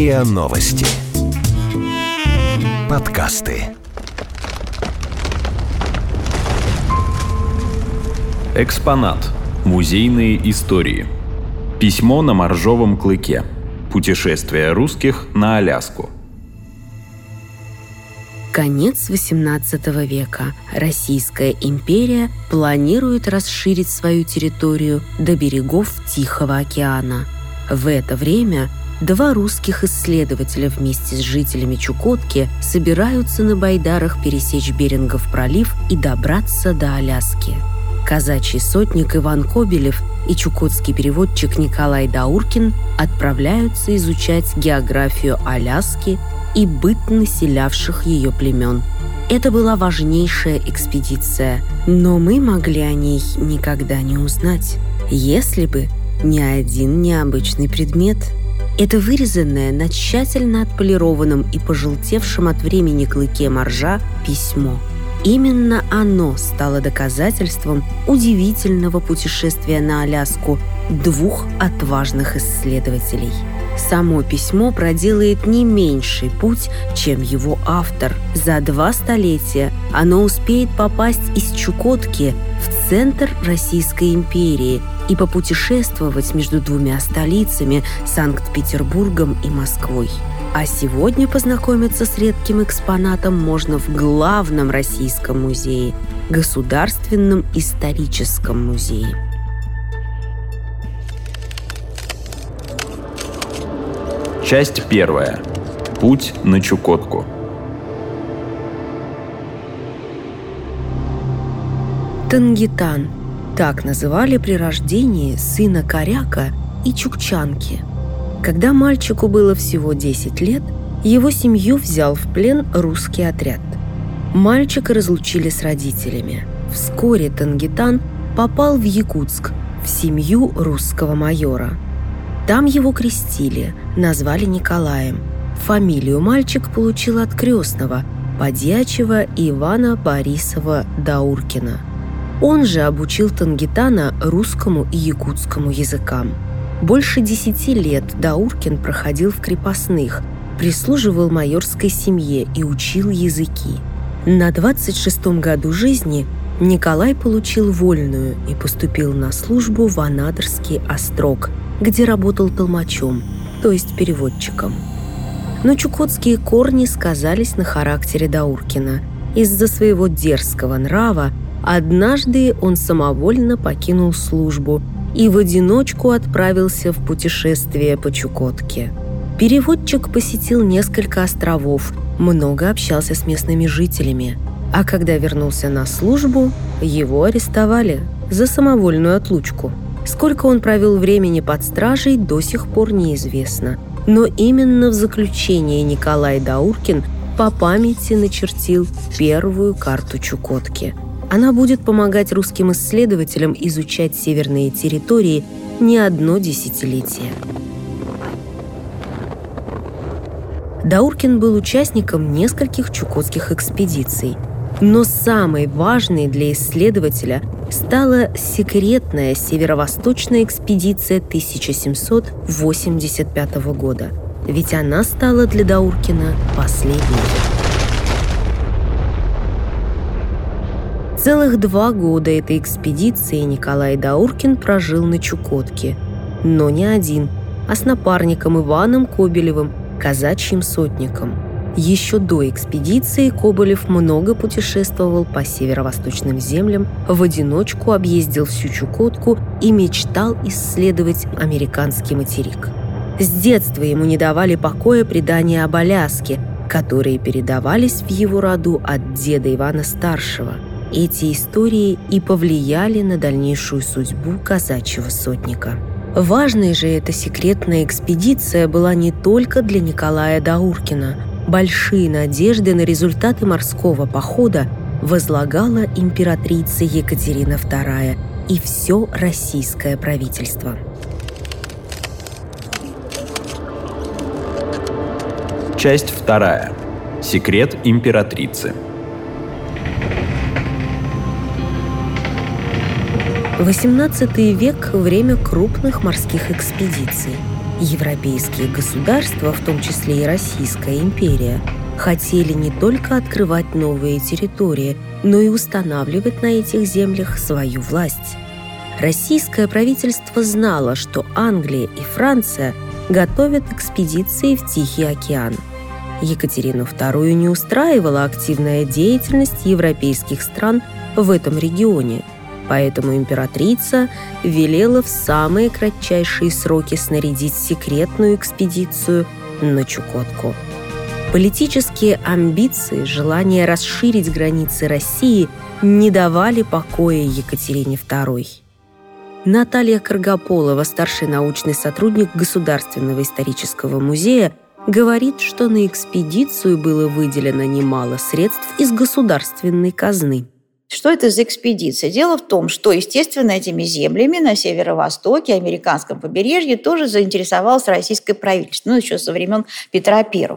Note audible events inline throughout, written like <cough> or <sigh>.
РИА Новости. Подкасты. Экспонат. Музейные истории. Письмо на моржовом клыке. Путешествие русских на Аляску. Конец XVIII века. Российская империя планирует расширить свою территорию до берегов Тихого океана. В это время два русских исследователя вместе с жителями Чукотки собираются на байдарах пересечь Берингов пролив и добраться до Аляски. Казачий сотник Иван Кобелев и чукотский переводчик Николай Дауркин отправляются изучать географию Аляски и быт населявших ее племен. Это была важнейшая экспедиция, но мы могли о ней никогда не узнать, если бы не один необычный предмет. Это вырезанное на тщательно отполированном и пожелтевшем от времени клыке моржа письмо – Именно оно стало доказательством удивительного путешествия на Аляску двух отважных исследователей. Само письмо проделает не меньший путь, чем его автор. За два столетия оно успеет попасть из Чукотки в центр Российской империи и попутешествовать между двумя столицами – Санкт-Петербургом и Москвой. А сегодня познакомиться с редким экспонатом можно в главном российском музее – Государственном историческом музее. Часть первая. Путь на Чукотку. Тангитан – так называли при рождении сына Коряка и Чукчанки – когда мальчику было всего 10 лет, его семью взял в плен русский отряд. Мальчика разлучили с родителями. Вскоре Тангитан попал в Якутск, в семью русского майора. Там его крестили, назвали Николаем. Фамилию мальчик получил от крестного, подьячего Ивана Борисова Дауркина. Он же обучил Тангитана русскому и якутскому языкам – больше десяти лет Дауркин проходил в крепостных, прислуживал майорской семье и учил языки. На 26-м году жизни Николай получил вольную и поступил на службу в Анадырский острог, где работал толмачом, то есть переводчиком. Но чукотские корни сказались на характере Дауркина. Из-за своего дерзкого нрава однажды он самовольно покинул службу – и в одиночку отправился в путешествие по Чукотке. Переводчик посетил несколько островов, много общался с местными жителями, а когда вернулся на службу, его арестовали за самовольную отлучку. Сколько он провел времени под стражей, до сих пор неизвестно. Но именно в заключении Николай Дауркин по памяти начертил первую карту Чукотки – она будет помогать русским исследователям изучать северные территории не одно десятилетие. Дауркин был участником нескольких чукотских экспедиций, но самой важной для исследователя стала секретная северо-восточная экспедиция 1785 года, ведь она стала для Дауркина последней. Целых два года этой экспедиции Николай Дауркин прожил на Чукотке. Но не один, а с напарником Иваном Кобелевым, казачьим сотником. Еще до экспедиции Коболев много путешествовал по северо-восточным землям, в одиночку объездил всю Чукотку и мечтал исследовать американский материк. С детства ему не давали покоя предания об Аляске, которые передавались в его роду от деда Ивана Старшего – эти истории и повлияли на дальнейшую судьбу казачьего сотника. Важной же эта секретная экспедиция была не только для Николая Дауркина. Большие надежды на результаты морского похода возлагала императрица Екатерина II и все российское правительство. Часть вторая. Секрет императрицы. XVIII век – время крупных морских экспедиций. Европейские государства, в том числе и Российская империя, хотели не только открывать новые территории, но и устанавливать на этих землях свою власть. Российское правительство знало, что Англия и Франция готовят экспедиции в Тихий океан. Екатерину II не устраивала активная деятельность европейских стран в этом регионе, поэтому императрица велела в самые кратчайшие сроки снарядить секретную экспедицию на Чукотку. Политические амбиции, желание расширить границы России не давали покоя Екатерине II. Наталья Каргополова, старший научный сотрудник Государственного исторического музея, говорит, что на экспедицию было выделено немало средств из государственной казны. Что это за экспедиция? Дело в том, что, естественно, этими землями на северо-востоке, американском побережье тоже заинтересовалось российское правительство, ну, еще со времен Петра I.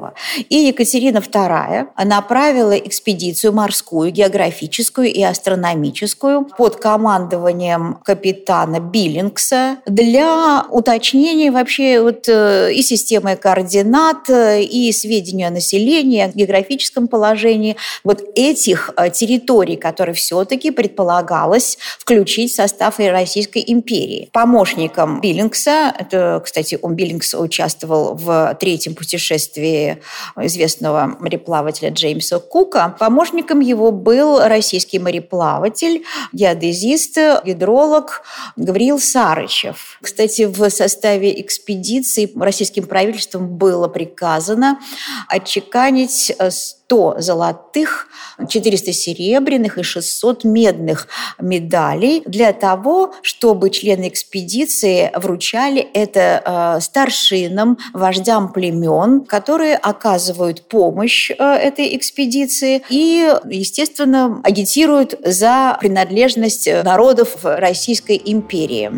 И Екатерина II направила экспедицию морскую, географическую и астрономическую под командованием капитана Биллингса для уточнения вообще вот э, и системы координат, и сведений о населении, о географическом положении вот этих э, территорий, которые все-таки предполагалось включить в состав Российской империи. Помощником Биллингса, это, кстати, он Биллингс участвовал в третьем путешествии известного мореплавателя Джеймса Кука, помощником его был российский мореплаватель, геодезист, гидролог Гавриил Сарычев. Кстати, в составе экспедиции российским правительством было приказано отчеканить 100 золотых, 400 серебряных и 600 медных медалей для того, чтобы члены экспедиции вручали это э, старшинам, вождям племен, которые оказывают помощь э, этой экспедиции и, естественно, агитируют за принадлежность народов Российской империи.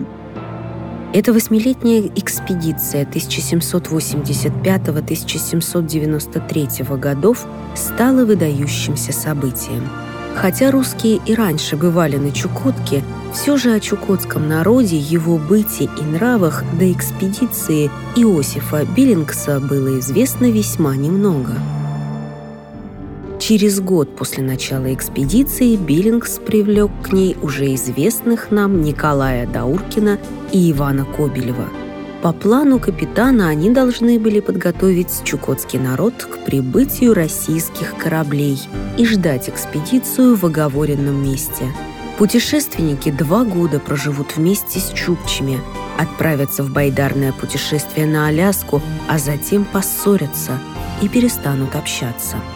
Эта восьмилетняя экспедиция 1785-1793 годов стала выдающимся событием. Хотя русские и раньше бывали на Чукотке, все же о чукотском народе, его быте и нравах до экспедиции Иосифа Биллингса было известно весьма немного – Через год после начала экспедиции Биллингс привлек к ней уже известных нам Николая Дауркина и Ивана Кобелева. По плану капитана они должны были подготовить чукотский народ к прибытию российских кораблей и ждать экспедицию в оговоренном месте. Путешественники два года проживут вместе с чукчами, отправятся в байдарное путешествие на Аляску, а затем поссорятся и перестанут общаться –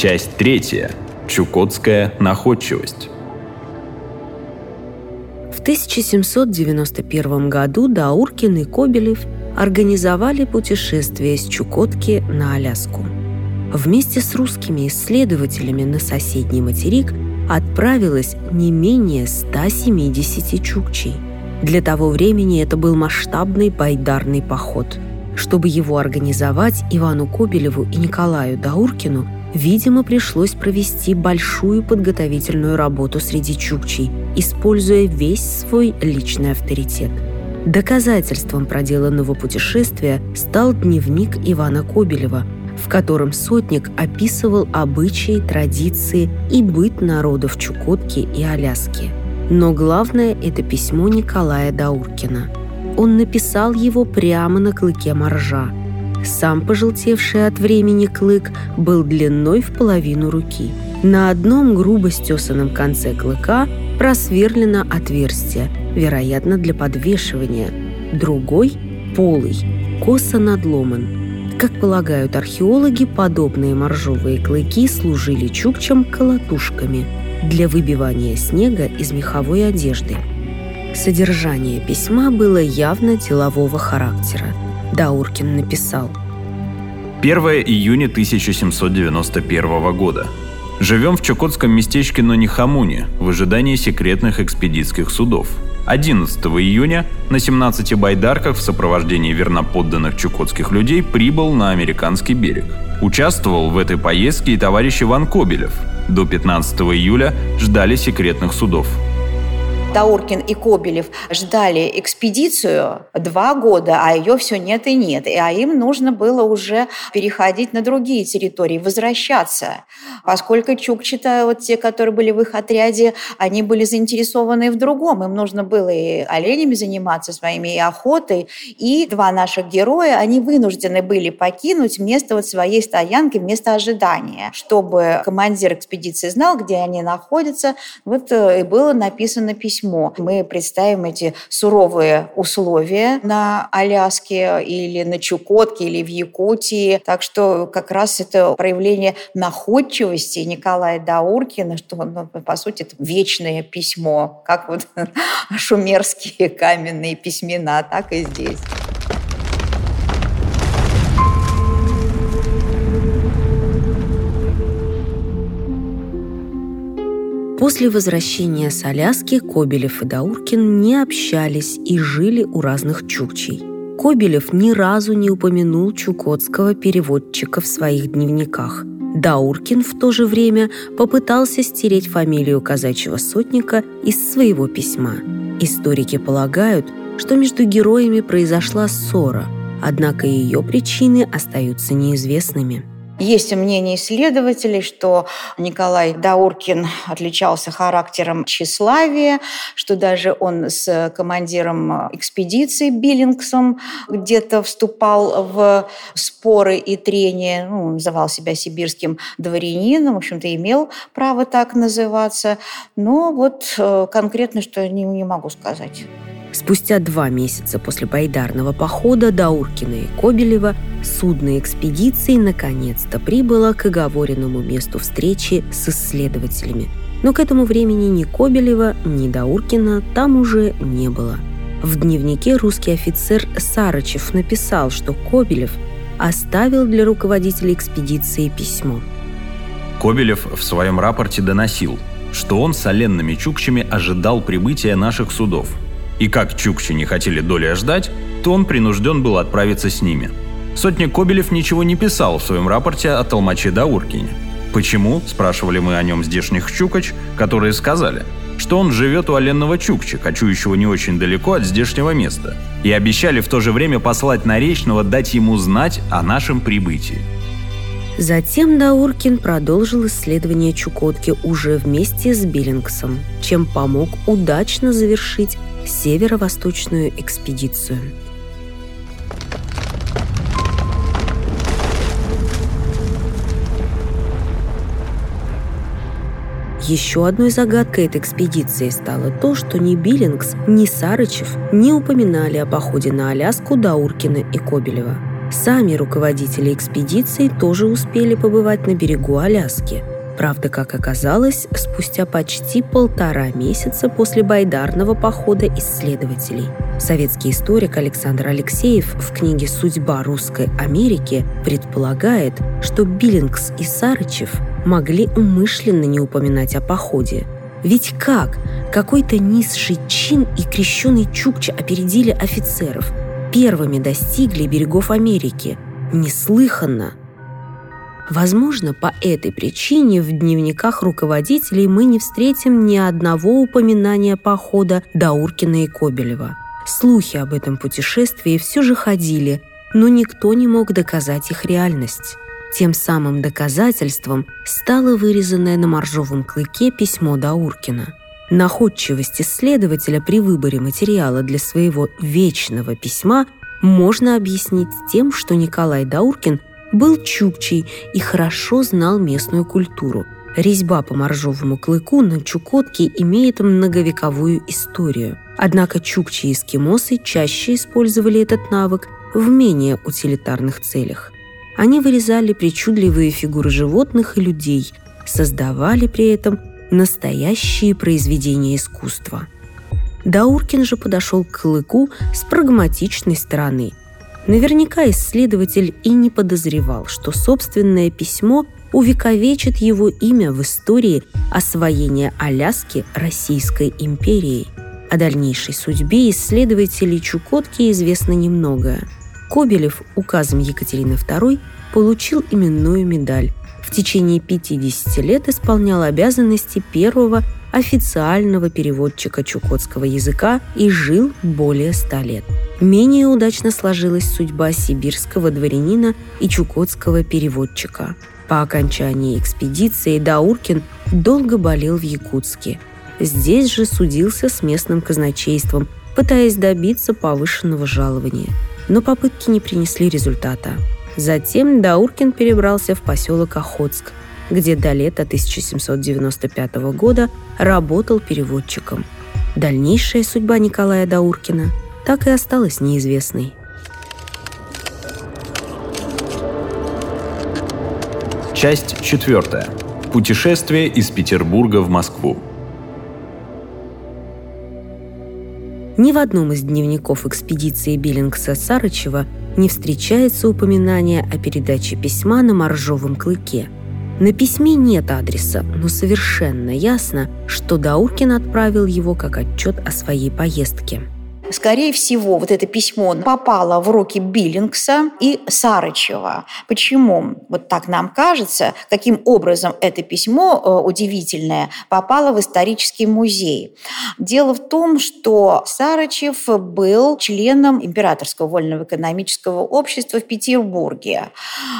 Часть третья. Чукотская находчивость. В 1791 году Дауркин и Кобелев организовали путешествие с Чукотки на Аляску. Вместе с русскими исследователями на соседний материк отправилось не менее 170 чукчей. Для того времени это был масштабный байдарный поход. Чтобы его организовать, Ивану Кобелеву и Николаю Дауркину – Видимо, пришлось провести большую подготовительную работу среди чукчей, используя весь свой личный авторитет. Доказательством проделанного путешествия стал дневник Ивана Кобелева, в котором сотник описывал обычаи, традиции и быт народов Чукотки и Аляски. Но главное – это письмо Николая Дауркина. Он написал его прямо на клыке моржа – сам пожелтевший от времени клык был длиной в половину руки. На одном грубо стесанном конце клыка просверлено отверстие, вероятно, для подвешивания. Другой, полый, косо надломан. Как полагают археологи, подобные моржовые клыки служили чукчам колотушками для выбивания снега из меховой одежды. Содержание письма было явно делового характера – Дауркин написал. 1 июня 1791 года. Живем в чукотском местечке Нонихамуне в ожидании секретных экспедитских судов. 11 июня на 17 байдарках в сопровождении верноподданных чукотских людей прибыл на американский берег. Участвовал в этой поездке и товарищ Иван Кобелев. До 15 июля ждали секретных судов. Дауркин и Кобелев ждали экспедицию два года, а ее все нет и нет. И, а им нужно было уже переходить на другие территории, возвращаться. Поскольку Чукчита, вот те, которые были в их отряде, они были заинтересованы в другом. Им нужно было и оленями заниматься своими, и охотой. И два наших героя, они вынуждены были покинуть место вот своей стоянки, место ожидания, чтобы командир экспедиции знал, где они находятся. Вот э, и было написано письмо. Мы представим эти суровые условия на Аляске или на Чукотке или в Якутии. Так что как раз это проявление находчивости Николая Дауркина, что, ну, по сути, это вечное письмо, как вот <laughs> шумерские каменные письмена, так и здесь. После возвращения с Аляски Кобелев и Дауркин не общались и жили у разных чукчей. Кобелев ни разу не упомянул чукотского переводчика в своих дневниках. Дауркин в то же время попытался стереть фамилию казачьего сотника из своего письма. Историки полагают, что между героями произошла ссора, однако ее причины остаются неизвестными. Есть мнение исследователей, что Николай Дауркин отличался характером тщеславия, что даже он с командиром экспедиции Биллингсом где-то вступал в споры и трения, ну, называл себя сибирским дворянином, в общем-то, имел право так называться. Но вот э, конкретно что не, не могу сказать. Спустя два месяца после байдарного похода Дауркина и Кобелева судно экспедиции наконец-то прибыло к оговоренному месту встречи с исследователями. Но к этому времени ни Кобелева, ни Дауркина там уже не было. В дневнике русский офицер Сарычев написал, что Кобелев оставил для руководителя экспедиции письмо. Кобелев в своем рапорте доносил, что он с оленными чукчами ожидал прибытия наших судов – и как чукчи не хотели доли ждать, то он принужден был отправиться с ними. Сотник Кобелев ничего не писал в своем рапорте о Толмаче Дауркине. Почему, спрашивали мы о нем здешних чукач, которые сказали, что он живет у оленного чукча, кочующего не очень далеко от здешнего места, и обещали в то же время послать Наречного дать ему знать о нашем прибытии. Затем Дауркин продолжил исследование Чукотки уже вместе с Биллингсом, чем помог удачно завершить северо-восточную экспедицию. Еще одной загадкой этой экспедиции стало то, что ни Биллингс, ни Сарычев не упоминали о походе на Аляску Дауркина и Кобелева. Сами руководители экспедиции тоже успели побывать на берегу Аляски – Правда, как оказалось, спустя почти полтора месяца после байдарного похода исследователей. Советский историк Александр Алексеев в книге «Судьба русской Америки» предполагает, что Биллингс и Сарычев могли умышленно не упоминать о походе. Ведь как? Какой-то низший чин и крещеный Чукча опередили офицеров. Первыми достигли берегов Америки. Неслыханно. Возможно, по этой причине в дневниках руководителей мы не встретим ни одного упоминания похода Дауркина и Кобелева. Слухи об этом путешествии все же ходили, но никто не мог доказать их реальность. Тем самым доказательством стало вырезанное на моржовом клыке письмо Дауркина. Находчивость исследователя при выборе материала для своего вечного письма можно объяснить тем, что Николай Дауркин был чукчей и хорошо знал местную культуру. Резьба по моржовому клыку на Чукотке имеет многовековую историю. Однако чукчи и эскимосы чаще использовали этот навык в менее утилитарных целях. Они вырезали причудливые фигуры животных и людей, создавали при этом настоящие произведения искусства. Дауркин же подошел к клыку с прагматичной стороны – Наверняка исследователь и не подозревал, что собственное письмо увековечит его имя в истории освоения Аляски Российской империей. О дальнейшей судьбе исследователей Чукотки известно немногое. Кобелев указом Екатерины II получил именную медаль. В течение 50 лет исполнял обязанности первого официального переводчика чукотского языка и жил более ста лет. Менее удачно сложилась судьба сибирского дворянина и чукотского переводчика. По окончании экспедиции Дауркин долго болел в Якутске. Здесь же судился с местным казначейством, пытаясь добиться повышенного жалования. Но попытки не принесли результата. Затем Дауркин перебрался в поселок Охотск, где до лета 1795 года работал переводчиком. Дальнейшая судьба Николая Дауркина так и осталась неизвестной. Часть четвертая. Путешествие из Петербурга в Москву. Ни в одном из дневников экспедиции Биллингса Сарычева не встречается упоминание о передаче письма на моржовом клыке. На письме нет адреса, но совершенно ясно, что Дауркин отправил его как отчет о своей поездке скорее всего, вот это письмо попало в руки Биллингса и Сарычева. Почему? Вот так нам кажется, каким образом это письмо э, удивительное попало в исторический музей. Дело в том, что Сарычев был членом Императорского вольного экономического общества в Петербурге.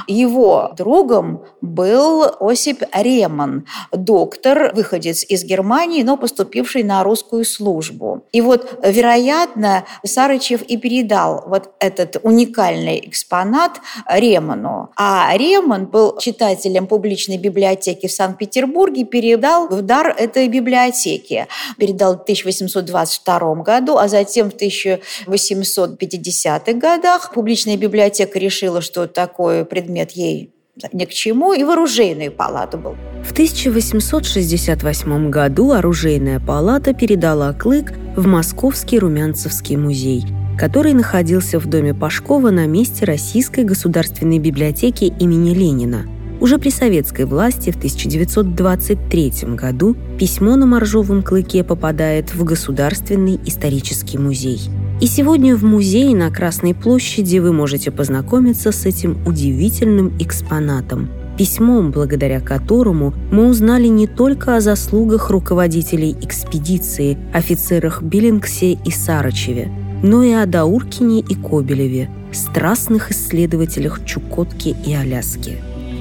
Его другом был Осип Реман, доктор, выходец из Германии, но поступивший на русскую службу. И вот, вероятно, вероятно, Сарычев и передал вот этот уникальный экспонат Реману. А Реман был читателем публичной библиотеки в Санкт-Петербурге, передал в дар этой библиотеке. Передал в 1822 году, а затем в 1850-х годах публичная библиотека решила, что такой предмет ей ни к чему, и в оружейную палату был. В 1868 году оружейная палата передала клык в Московский Румянцевский музей, который находился в доме Пашкова на месте Российской государственной библиотеки имени Ленина. Уже при советской власти в 1923 году письмо на моржовом клыке попадает в Государственный исторический музей – и сегодня в музее на Красной площади вы можете познакомиться с этим удивительным экспонатом – письмом, благодаря которому мы узнали не только о заслугах руководителей экспедиции, офицерах Биллингсе и Сарычеве, но и о Дауркине и Кобелеве, страстных исследователях Чукотки и Аляски.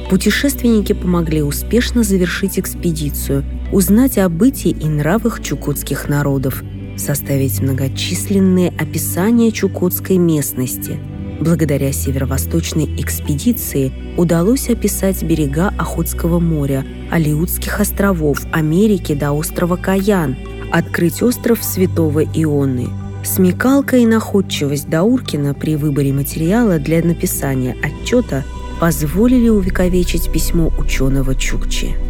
Путешественники помогли успешно завершить экспедицию, узнать о бытии и нравах чукотских народов – составить многочисленные описания чукотской местности. Благодаря северо-восточной экспедиции удалось описать берега Охотского моря, Алиутских островов, Америки до острова Каян, открыть остров Святого Ионы. Смекалка и находчивость Дауркина при выборе материала для написания отчета позволили увековечить письмо ученого Чукчи.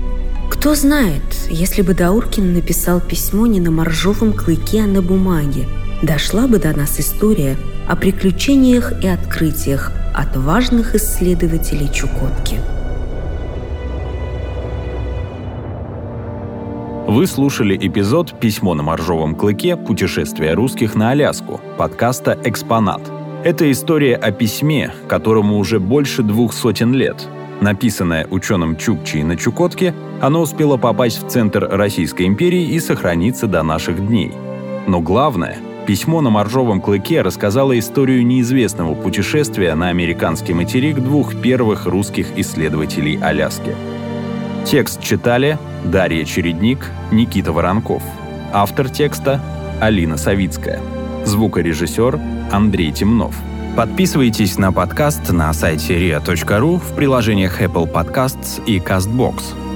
Кто знает, если бы Дауркин написал письмо не на моржовом клыке, а на бумаге, дошла бы до нас история о приключениях и открытиях отважных исследователей Чукотки. Вы слушали эпизод «Письмо на моржовом клыке. Путешествие русских на Аляску» подкаста «Экспонат». Это история о письме, которому уже больше двух сотен лет – Написанное ученым Чукчей на Чукотке, оно успело попасть в центр Российской империи и сохраниться до наших дней. Но главное, письмо на моржовом клыке рассказало историю неизвестного путешествия на американский материк двух первых русских исследователей Аляски. Текст читали Дарья Чередник, Никита Воронков. Автор текста – Алина Савицкая. Звукорежиссер – Андрей Темнов – Подписывайтесь на подкаст на сайте ria.ru в приложениях Apple Podcasts и CastBox.